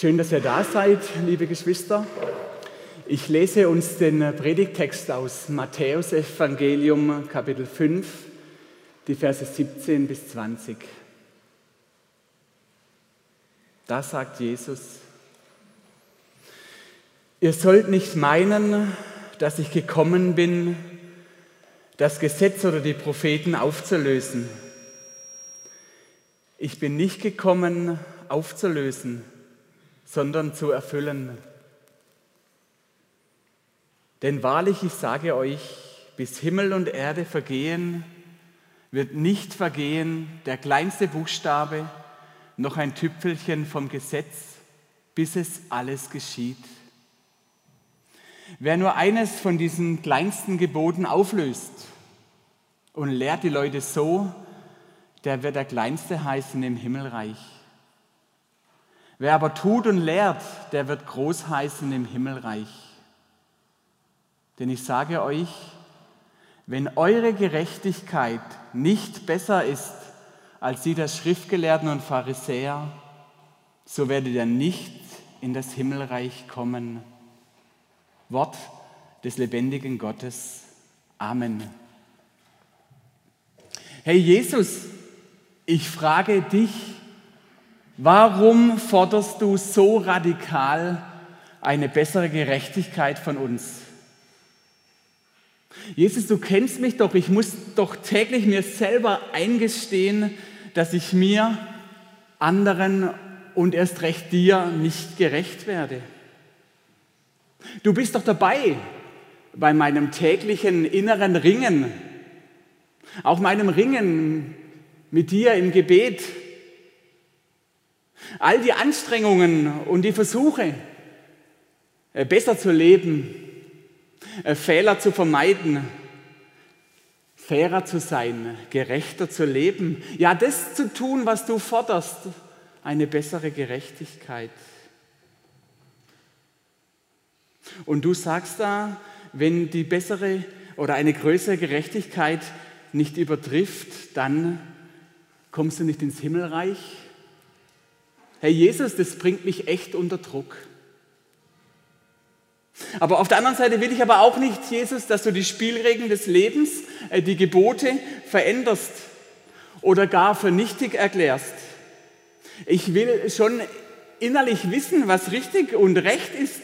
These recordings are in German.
Schön, dass ihr da seid, liebe Geschwister. Ich lese uns den Predigtext aus Matthäus Evangelium Kapitel 5, die Verse 17 bis 20. Da sagt Jesus, ihr sollt nicht meinen, dass ich gekommen bin, das Gesetz oder die Propheten aufzulösen. Ich bin nicht gekommen, aufzulösen, sondern zu erfüllen. Denn wahrlich, ich sage euch, bis Himmel und Erde vergehen, wird nicht vergehen der kleinste Buchstabe, noch ein Tüpfelchen vom Gesetz, bis es alles geschieht. Wer nur eines von diesen kleinsten Geboten auflöst und lehrt die Leute so, der wird der Kleinste heißen im Himmelreich. Wer aber tut und lehrt, der wird groß heißen im Himmelreich. Denn ich sage euch, wenn eure Gerechtigkeit nicht besser ist als die der Schriftgelehrten und Pharisäer, so werdet ihr nicht in das Himmelreich kommen. Wort des lebendigen Gottes. Amen. Hey Jesus, ich frage dich, warum forderst du so radikal eine bessere Gerechtigkeit von uns? Jesus, du kennst mich doch, ich muss doch täglich mir selber eingestehen, dass ich mir, anderen und erst recht dir nicht gerecht werde. Du bist doch dabei bei meinem täglichen inneren Ringen, auch meinem Ringen mit dir im Gebet. All die Anstrengungen und die Versuche, äh, besser zu leben, äh, Fehler zu vermeiden, fairer zu sein, gerechter zu leben, ja das zu tun, was du forderst, eine bessere Gerechtigkeit. Und du sagst da, wenn die bessere oder eine größere Gerechtigkeit nicht übertrifft, dann kommst du nicht ins Himmelreich. Herr Jesus, das bringt mich echt unter Druck. Aber auf der anderen Seite will ich aber auch nicht, Jesus, dass du die Spielregeln des Lebens, äh, die Gebote veränderst oder gar für nichtig erklärst. Ich will schon innerlich wissen, was richtig und recht ist,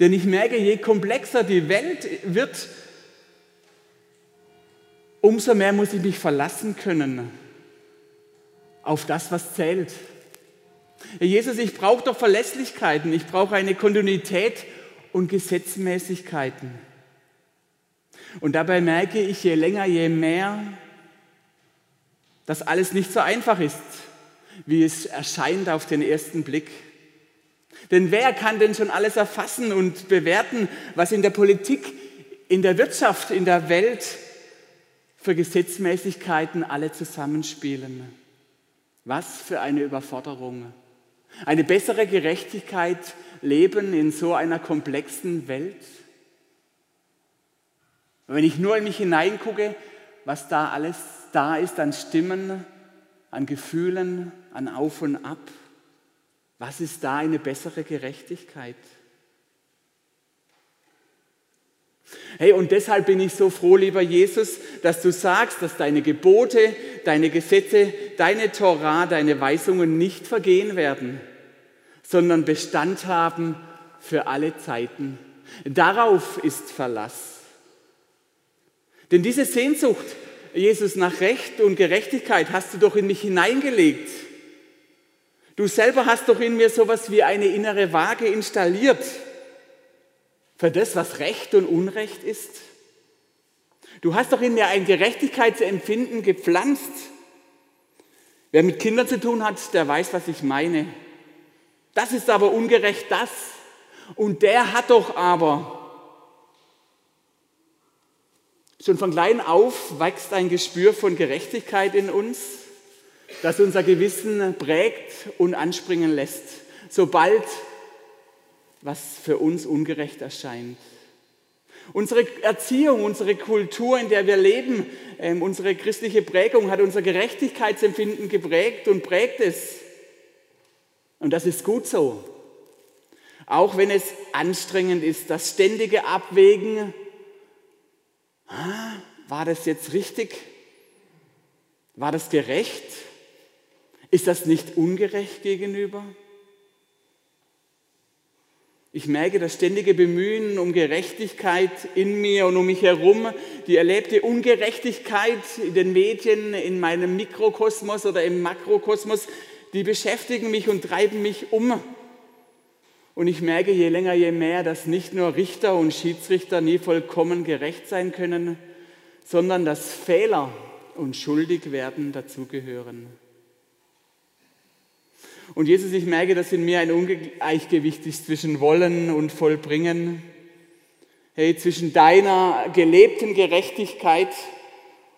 denn ich merke, je komplexer die Welt wird, umso mehr muss ich mich verlassen können auf das, was zählt. Jesus, ich brauche doch Verlässlichkeiten, ich brauche eine Kontinuität und Gesetzmäßigkeiten. Und dabei merke ich je länger, je mehr, dass alles nicht so einfach ist, wie es erscheint auf den ersten Blick. Denn wer kann denn schon alles erfassen und bewerten, was in der Politik, in der Wirtschaft, in der Welt für Gesetzmäßigkeiten alle zusammenspielen? Was für eine Überforderung. Eine bessere Gerechtigkeit leben in so einer komplexen Welt? wenn ich nur in mich hineingucke, was da alles da ist an Stimmen, an Gefühlen, an Auf und Ab, was ist da eine bessere Gerechtigkeit? Hey, und deshalb bin ich so froh, lieber Jesus, dass du sagst, dass deine Gebote, deine Gesetze, deine Torah, deine Weisungen nicht vergehen werden sondern Bestand haben für alle Zeiten. Darauf ist Verlass. Denn diese Sehnsucht, Jesus, nach Recht und Gerechtigkeit hast du doch in mich hineingelegt. Du selber hast doch in mir sowas wie eine innere Waage installiert für das, was Recht und Unrecht ist. Du hast doch in mir ein Gerechtigkeitsempfinden gepflanzt. Wer mit Kindern zu tun hat, der weiß, was ich meine. Das ist aber ungerecht das. Und der hat doch aber. Schon von klein auf wächst ein Gespür von Gerechtigkeit in uns, das unser Gewissen prägt und anspringen lässt, sobald was für uns ungerecht erscheint. Unsere Erziehung, unsere Kultur, in der wir leben, ähm, unsere christliche Prägung hat unser Gerechtigkeitsempfinden geprägt und prägt es. Und das ist gut so. Auch wenn es anstrengend ist, das ständige Abwägen, war das jetzt richtig? War das gerecht? Ist das nicht ungerecht gegenüber? Ich merke das ständige Bemühen um Gerechtigkeit in mir und um mich herum, die erlebte Ungerechtigkeit in den Medien, in meinem Mikrokosmos oder im Makrokosmos, die beschäftigen mich und treiben mich um. Und ich merke je länger, je mehr, dass nicht nur Richter und Schiedsrichter nie vollkommen gerecht sein können, sondern dass Fehler und Schuldigwerden dazugehören. Und Jesus, ich merke, dass in mir ein Ungleichgewicht ist zwischen Wollen und Vollbringen. Hey, zwischen deiner gelebten Gerechtigkeit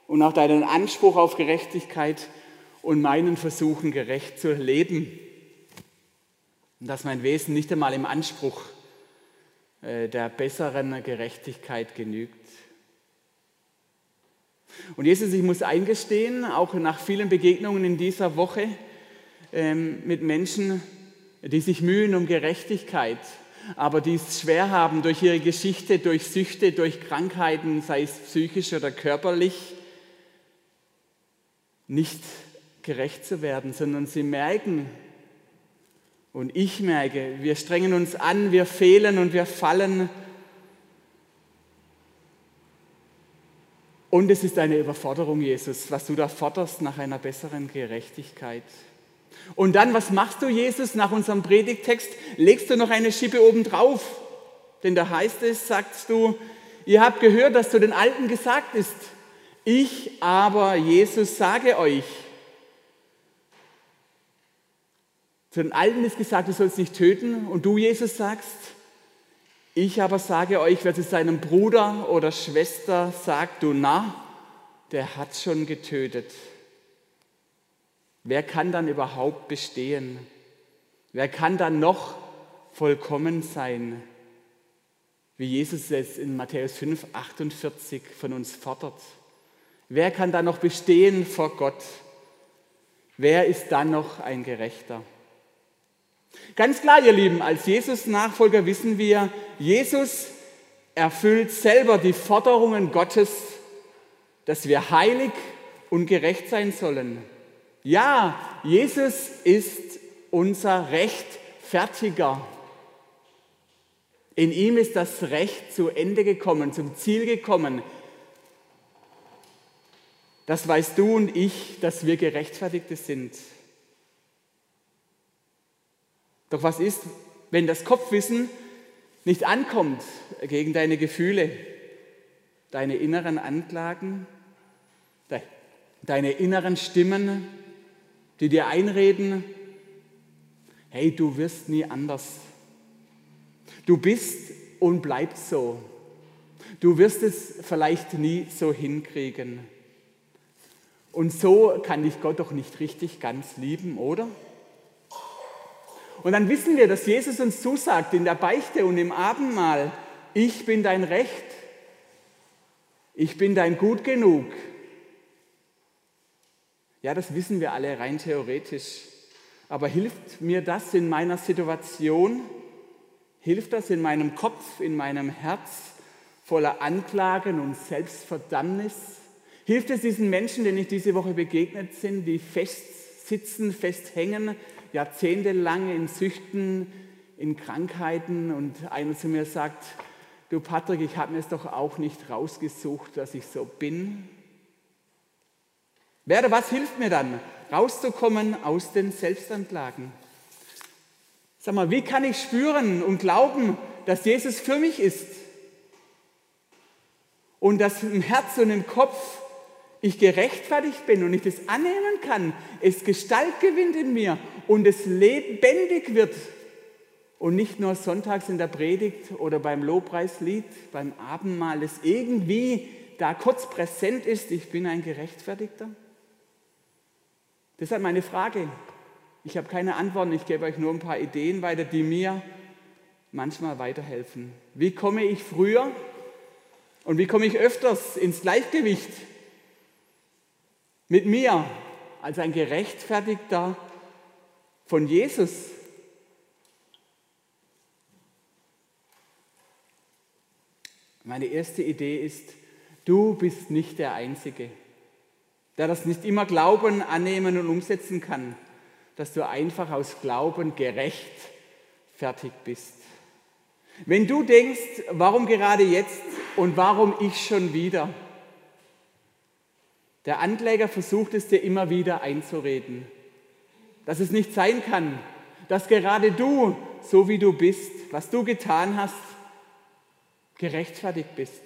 und auch deinem Anspruch auf Gerechtigkeit und meinen Versuchen gerecht zu leben. Und dass mein Wesen nicht einmal im Anspruch äh, der besseren Gerechtigkeit genügt. Und Jesus, ich muss eingestehen, auch nach vielen Begegnungen in dieser Woche, ähm, mit Menschen, die sich mühen um Gerechtigkeit, aber die es schwer haben durch ihre Geschichte, durch Süchte, durch Krankheiten, sei es psychisch oder körperlich, nicht gerecht zu werden, sondern sie merken, und ich merke, wir strengen uns an, wir fehlen und wir fallen. Und es ist eine Überforderung, Jesus, was du da forderst nach einer besseren Gerechtigkeit. Und dann, was machst du, Jesus, nach unserem Predigtext? Legst du noch eine Schippe oben drauf? Denn da heißt es, sagst du, ihr habt gehört, dass zu den Alten gesagt ist, ich aber, Jesus, sage euch. Zu den Alten ist gesagt, du sollst nicht töten. Und du, Jesus, sagst, ich aber sage euch, wer zu seinem Bruder oder Schwester sagt, du na, der hat schon getötet. Wer kann dann überhaupt bestehen? Wer kann dann noch vollkommen sein? Wie Jesus es in Matthäus 5, 48 von uns fordert. Wer kann dann noch bestehen vor Gott? Wer ist dann noch ein Gerechter? Ganz klar, ihr Lieben, als Jesus-Nachfolger wissen wir, Jesus erfüllt selber die Forderungen Gottes, dass wir heilig und gerecht sein sollen. Ja, Jesus ist unser Rechtfertiger. In ihm ist das Recht zu Ende gekommen, zum Ziel gekommen. Das weißt du und ich, dass wir Gerechtfertigte sind. Doch was ist, wenn das Kopfwissen nicht ankommt gegen deine Gefühle, deine inneren Anklagen, deine inneren Stimmen, die dir einreden, hey, du wirst nie anders. Du bist und bleibst so. Du wirst es vielleicht nie so hinkriegen. Und so kann dich Gott doch nicht richtig ganz lieben, oder? Und dann wissen wir, dass Jesus uns zusagt in der Beichte und im Abendmahl, ich bin dein Recht, ich bin dein Gut genug, ja, das wissen wir alle rein theoretisch. Aber hilft mir das in meiner Situation? Hilft das in meinem Kopf, in meinem Herz voller Anklagen und Selbstverdammnis? Hilft es diesen Menschen, denen ich diese Woche begegnet bin, die festsitzen, festhängen, jahrzehntelang in Süchten, in Krankheiten und einer zu mir sagt, du Patrick, ich habe mir es doch auch nicht rausgesucht, dass ich so bin. Werde, was hilft mir dann, rauszukommen aus den Selbstanklagen? Sag mal, wie kann ich spüren und glauben, dass Jesus für mich ist? Und dass im Herz und im Kopf ich gerechtfertigt bin und ich das annehmen kann, es Gestalt gewinnt in mir und es lebendig wird und nicht nur sonntags in der Predigt oder beim Lobpreislied, beim Abendmahl, es irgendwie da kurz präsent ist, ich bin ein Gerechtfertigter. Deshalb meine Frage. Ich habe keine Antworten, ich gebe euch nur ein paar Ideen weiter, die mir manchmal weiterhelfen. Wie komme ich früher und wie komme ich öfters ins Gleichgewicht mit mir als ein gerechtfertigter von Jesus? Meine erste Idee ist, du bist nicht der Einzige der das nicht immer glauben, annehmen und umsetzen kann, dass du einfach aus Glauben gerecht fertig bist. Wenn du denkst, warum gerade jetzt und warum ich schon wieder, der Ankläger versucht es dir immer wieder einzureden, dass es nicht sein kann, dass gerade du, so wie du bist, was du getan hast, gerechtfertigt bist.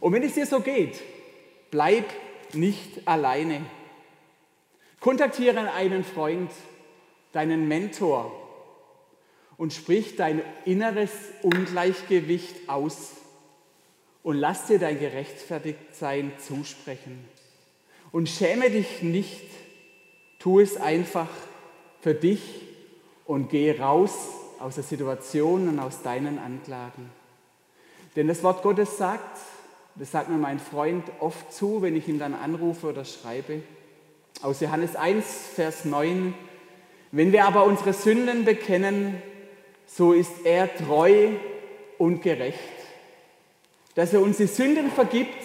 Und wenn es dir so geht, bleib nicht alleine. Kontaktiere einen Freund, deinen Mentor und sprich dein inneres Ungleichgewicht aus und lass dir dein Gerechtfertigtsein zusprechen. Und schäme dich nicht, tu es einfach für dich und geh raus aus der Situation und aus deinen Anklagen. Denn das Wort Gottes sagt, das sagt mir mein Freund oft zu, wenn ich ihn dann anrufe oder schreibe, aus Johannes 1, Vers 9, wenn wir aber unsere Sünden bekennen, so ist er treu und gerecht, dass er uns die Sünden vergibt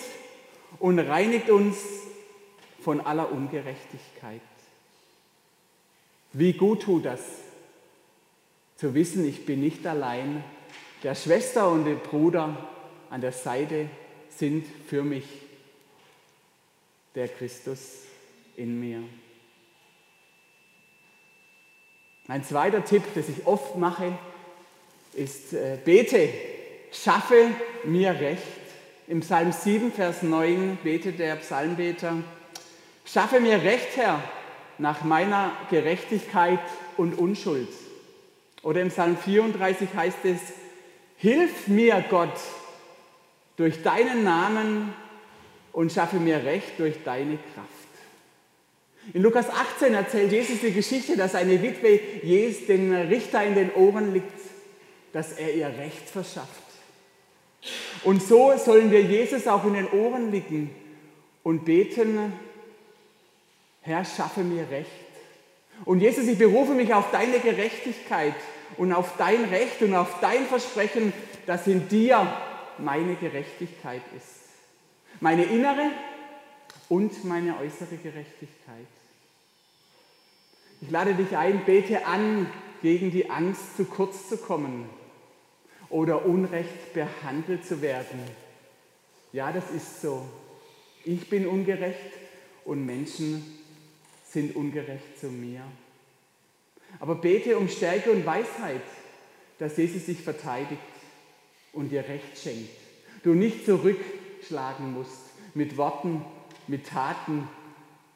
und reinigt uns von aller Ungerechtigkeit. Wie gut tut das, zu wissen, ich bin nicht allein. Der Schwester und der Bruder an der Seite sind für mich der Christus in mir. Mein zweiter Tipp, das ich oft mache, ist, äh, bete, schaffe mir Recht. Im Psalm 7, Vers 9 betet der Psalmbeter, schaffe mir Recht, Herr, nach meiner Gerechtigkeit und Unschuld. Oder im Psalm 34 heißt es, Hilf mir, Gott, durch deinen Namen und schaffe mir Recht durch deine Kraft. In Lukas 18 erzählt Jesus die Geschichte, dass eine Witwe Jesus den Richter in den Ohren liegt, dass er ihr Recht verschafft. Und so sollen wir Jesus auch in den Ohren liegen und beten, Herr, schaffe mir Recht. Und Jesus, ich berufe mich auf deine Gerechtigkeit und auf dein Recht und auf dein Versprechen, dass in dir meine Gerechtigkeit ist. Meine innere und meine äußere Gerechtigkeit. Ich lade dich ein, bete an, gegen die Angst zu kurz zu kommen oder unrecht behandelt zu werden. Ja, das ist so. Ich bin ungerecht und Menschen sind ungerecht zu mir. Aber bete um Stärke und Weisheit, dass Jesus sich verteidigt und dir Recht schenkt. Du nicht zurückschlagen musst mit Worten, mit Taten,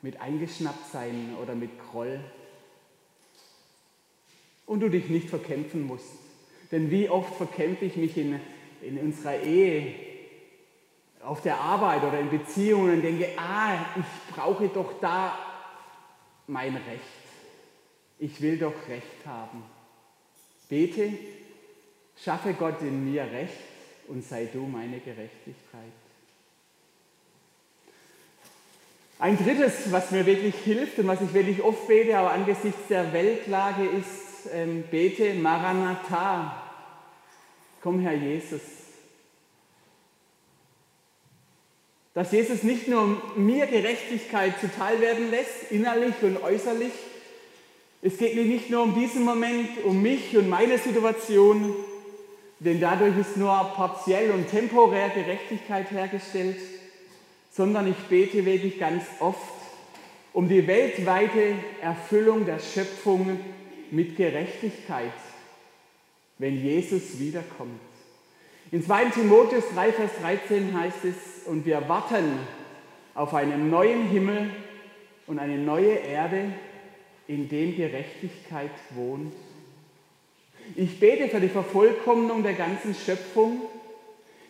mit Eingeschnapptsein oder mit Groll. Und du dich nicht verkämpfen musst. Denn wie oft verkämpfe ich mich in, in unserer Ehe, auf der Arbeit oder in Beziehungen und denke, ah, ich brauche doch da mein Recht. Ich will doch Recht haben. Bete, schaffe Gott in mir Recht und sei du meine Gerechtigkeit. Ein drittes, was mir wirklich hilft und was ich wirklich oft bete, aber angesichts der Weltlage ist, ähm, bete Maranatha. Komm, Herr Jesus. Dass Jesus nicht nur mir Gerechtigkeit zuteil werden lässt, innerlich und äußerlich. Es geht mir nicht nur um diesen Moment, um mich und meine Situation, denn dadurch ist nur partiell und temporär Gerechtigkeit hergestellt, sondern ich bete wirklich ganz oft um die weltweite Erfüllung der Schöpfung mit Gerechtigkeit, wenn Jesus wiederkommt. In 2 Timotheus 3, Vers 13 heißt es, und wir warten auf einen neuen Himmel und eine neue Erde, in dem Gerechtigkeit wohnt. Ich bete für die Vervollkommnung der ganzen Schöpfung.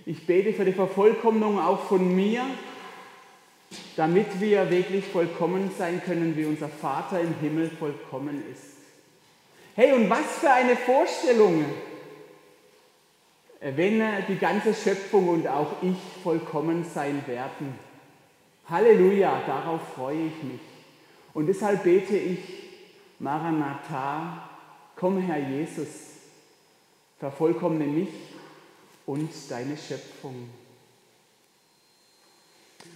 Ich bete für die Vervollkommnung auch von mir, damit wir wirklich vollkommen sein können, wie unser Vater im Himmel vollkommen ist. Hey, und was für eine Vorstellung! wenn die ganze Schöpfung und auch ich vollkommen sein werden. Halleluja, darauf freue ich mich. Und deshalb bete ich, Maranatha, komm Herr Jesus, vervollkommne mich und deine Schöpfung.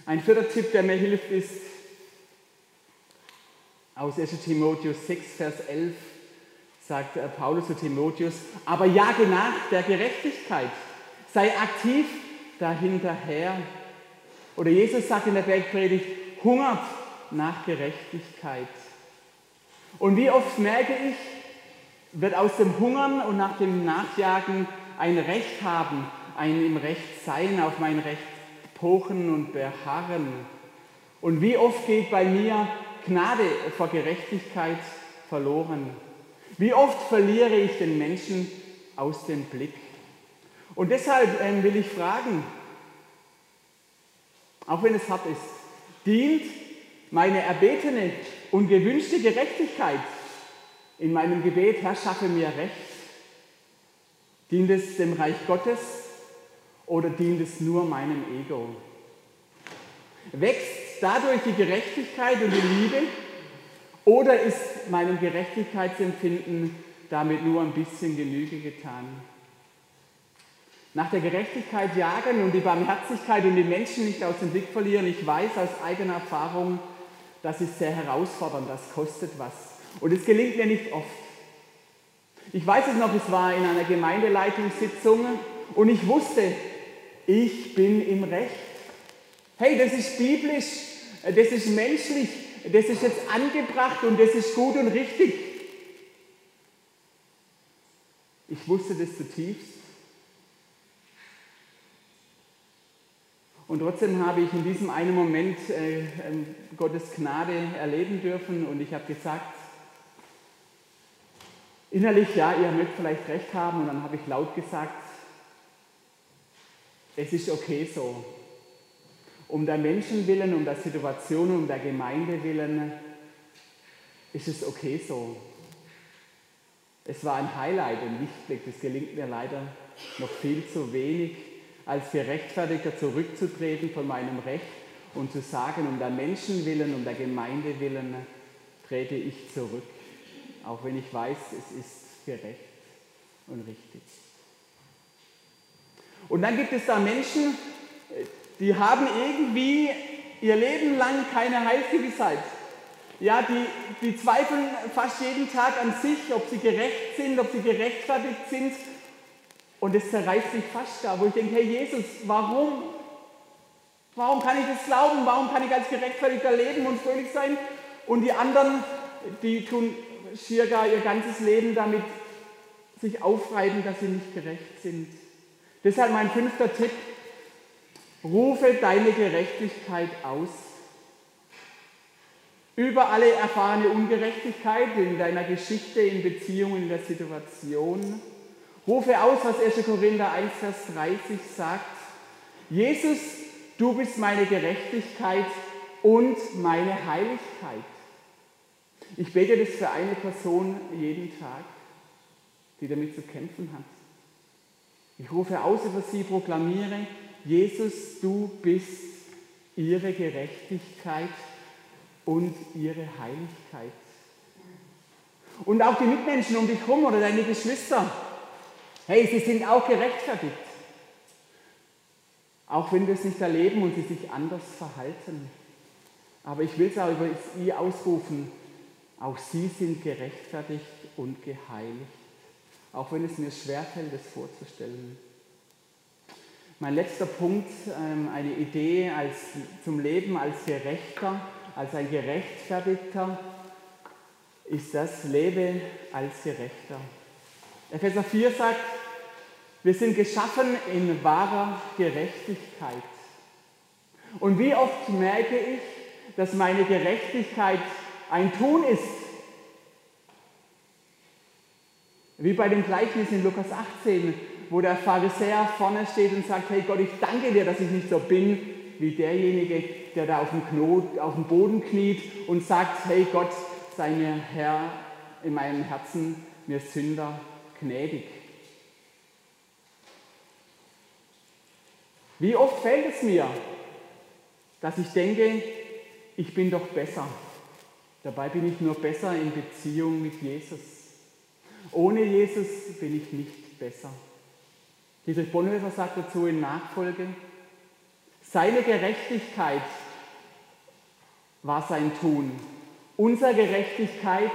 Ein vierter Tipp, der mir hilft, ist aus 1 Timotheus 6, Vers 11 sagt Paulus zu Timotheus, aber jage nach der Gerechtigkeit, sei aktiv dahinterher. Oder Jesus sagt in der Bergpredigt, hungert nach Gerechtigkeit. Und wie oft merke ich, wird aus dem Hungern und nach dem Nachjagen ein Recht haben, ein im Recht sein, auf mein Recht pochen und beharren. Und wie oft geht bei mir Gnade vor Gerechtigkeit verloren? Wie oft verliere ich den Menschen aus dem Blick? Und deshalb ähm, will ich fragen, auch wenn es hart ist, dient meine erbetene und gewünschte Gerechtigkeit in meinem Gebet, Herr, schaffe mir Recht? Dient es dem Reich Gottes oder dient es nur meinem Ego? Wächst dadurch die Gerechtigkeit und die Liebe oder ist meinem Gerechtigkeitsempfinden damit nur ein bisschen Genüge getan? Nach der Gerechtigkeit jagen und die Barmherzigkeit und die Menschen nicht aus dem Blick verlieren. Ich weiß aus eigener Erfahrung, das ist sehr herausfordernd, das kostet was. Und es gelingt mir nicht oft. Ich weiß es noch, es war in einer Gemeindeleitungssitzung und ich wusste, ich bin im Recht. Hey, das ist biblisch, das ist menschlich, das ist jetzt angebracht und das ist gut und richtig. Ich wusste das zutiefst. Und trotzdem habe ich in diesem einen Moment äh, ähm, Gottes Gnade erleben dürfen und ich habe gesagt, innerlich, ja, ihr mögt vielleicht recht haben und dann habe ich laut gesagt, es ist okay so. Um der Menschen willen, um der Situation, um der Gemeinde willen, ist es okay so. Es war ein Highlight, ein Lichtblick, das gelingt mir leider noch viel zu wenig als Gerechtfertigter zurückzutreten von meinem Recht und zu sagen, um der Menschen willen, um der Gemeinde willen, trete ich zurück, auch wenn ich weiß, es ist gerecht und richtig. Und dann gibt es da Menschen, die haben irgendwie ihr Leben lang keine Heilsgewissheit. Ja, die, die zweifeln fast jeden Tag an sich, ob sie gerecht sind, ob sie gerechtfertigt sind und es zerreißt sich fast da, wo ich denke, hey Jesus, warum? Warum kann ich das glauben? Warum kann ich als Gerechtfertigter leben und fröhlich sein? Und die anderen, die tun gar ihr ganzes Leben damit sich aufreiben, dass sie nicht gerecht sind. Deshalb mein fünfter Tipp, rufe deine Gerechtigkeit aus. Über alle erfahrene Ungerechtigkeit in deiner Geschichte, in Beziehungen, in der Situation. Rufe aus, was 1. Korinther 1, Vers 30 sagt. Jesus, du bist meine Gerechtigkeit und meine Heiligkeit. Ich bete das für eine Person jeden Tag, die damit zu kämpfen hat. Ich rufe aus über sie, proklamiere, Jesus, du bist ihre Gerechtigkeit und ihre Heiligkeit. Und auch die Mitmenschen um dich herum oder deine Geschwister, Hey, sie sind auch gerechtfertigt. Auch wenn wir es nicht erleben und sie sich anders verhalten. Aber ich will es auch über sie ausrufen. Auch sie sind gerechtfertigt und geheiligt. Auch wenn es mir schwerfällt, es vorzustellen. Mein letzter Punkt, ähm, eine Idee als, zum Leben als Gerechter, als ein Gerechtfertigter, ist das Lebe als Gerechter. Epheser 4 sagt, wir sind geschaffen in wahrer Gerechtigkeit. Und wie oft merke ich, dass meine Gerechtigkeit ein Tun ist. Wie bei dem Gleichnis in Lukas 18, wo der Pharisäer vorne steht und sagt, hey Gott, ich danke dir, dass ich nicht so bin wie derjenige, der da auf dem, Knot, auf dem Boden kniet und sagt, hey Gott, sei mir Herr in meinem Herzen, mir Sünder gnädig. Wie oft fällt es mir, dass ich denke, ich bin doch besser. Dabei bin ich nur besser in Beziehung mit Jesus. Ohne Jesus bin ich nicht besser. Dietrich Bonhoeffer sagt dazu in Nachfolge, seine Gerechtigkeit war sein Tun. Unsere Gerechtigkeit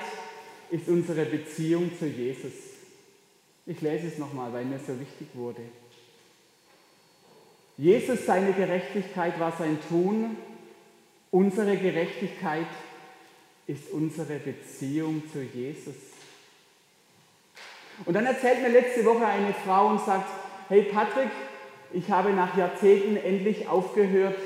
ist unsere Beziehung zu Jesus. Ich lese es nochmal, weil mir so wichtig wurde. Jesus, seine Gerechtigkeit war sein Tun. Unsere Gerechtigkeit ist unsere Beziehung zu Jesus. Und dann erzählt mir letzte Woche eine Frau und sagt, hey Patrick, ich habe nach Jahrzehnten endlich aufgehört,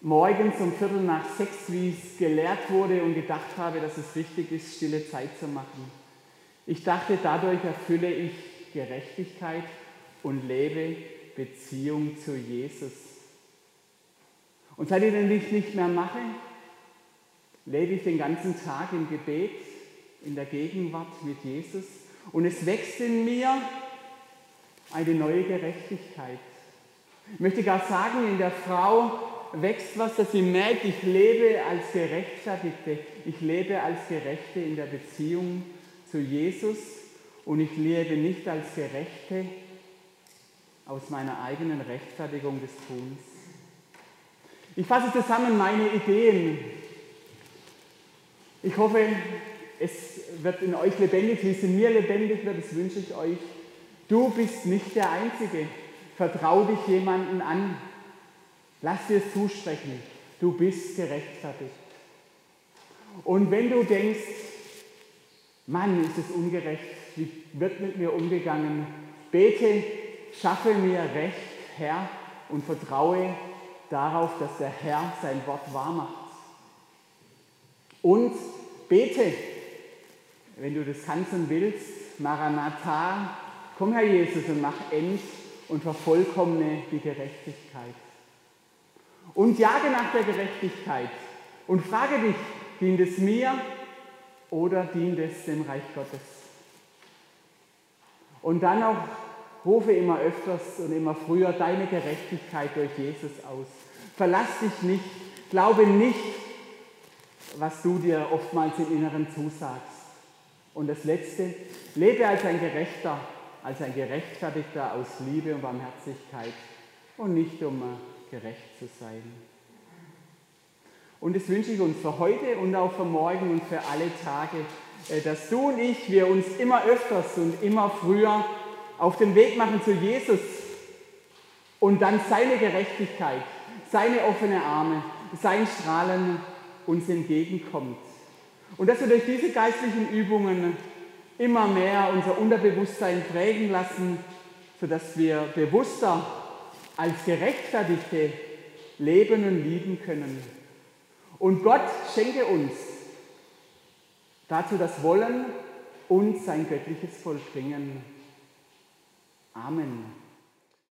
morgens um Viertel nach sechs, wie es gelehrt wurde und gedacht habe, dass es wichtig ist, stille Zeit zu machen. Ich dachte, dadurch erfülle ich Gerechtigkeit und lebe Beziehung zu Jesus. Und seit ich den nicht mehr mache, lebe ich den ganzen Tag im Gebet, in der Gegenwart mit Jesus und es wächst in mir eine neue Gerechtigkeit. Ich möchte gar sagen, in der Frau wächst was, dass sie merkt, ich lebe als Gerechtfertigte, ich lebe als Gerechte in der Beziehung zu Jesus und ich lebe nicht als Gerechte aus meiner eigenen Rechtfertigung des Tuns. Ich fasse zusammen meine Ideen. Ich hoffe, es wird in euch lebendig, wie es in mir lebendig wird, das wünsche ich euch. Du bist nicht der Einzige. Vertrau dich jemanden an. Lass dir es zusprechen. Du bist gerechtfertigt. Und wenn du denkst, Mann, ist es ungerecht, wie wird mit mir umgegangen, bete, schaffe mir Recht, Herr, und vertraue darauf, dass der Herr sein Wort wahr macht. Und bete, wenn du das kannst willst, Maranatha, komm Herr Jesus und mach end und vervollkommne die Gerechtigkeit. Und jage nach der Gerechtigkeit und frage dich, dient es mir oder dient es dem Reich Gottes? Und dann auch rufe immer öfters und immer früher deine Gerechtigkeit durch Jesus aus. Verlass dich nicht, glaube nicht, was du dir oftmals im Inneren zusagst. Und das Letzte, lebe als ein Gerechter, als ein Gerechtfertigter aus Liebe und Barmherzigkeit und nicht um gerecht zu sein. Und das wünsche ich uns für heute und auch für morgen und für alle Tage, äh, dass du und ich, wir uns immer öfters und immer früher auf den Weg machen zu Jesus und dann seine Gerechtigkeit, seine offene Arme, sein Strahlen uns entgegenkommt. Und dass wir durch diese geistlichen Übungen immer mehr unser Unterbewusstsein prägen lassen, sodass wir bewusster als Gerechtfertigte leben und lieben können. Und Gott schenke uns dazu das Wollen und sein göttliches Vollbringen. Amen.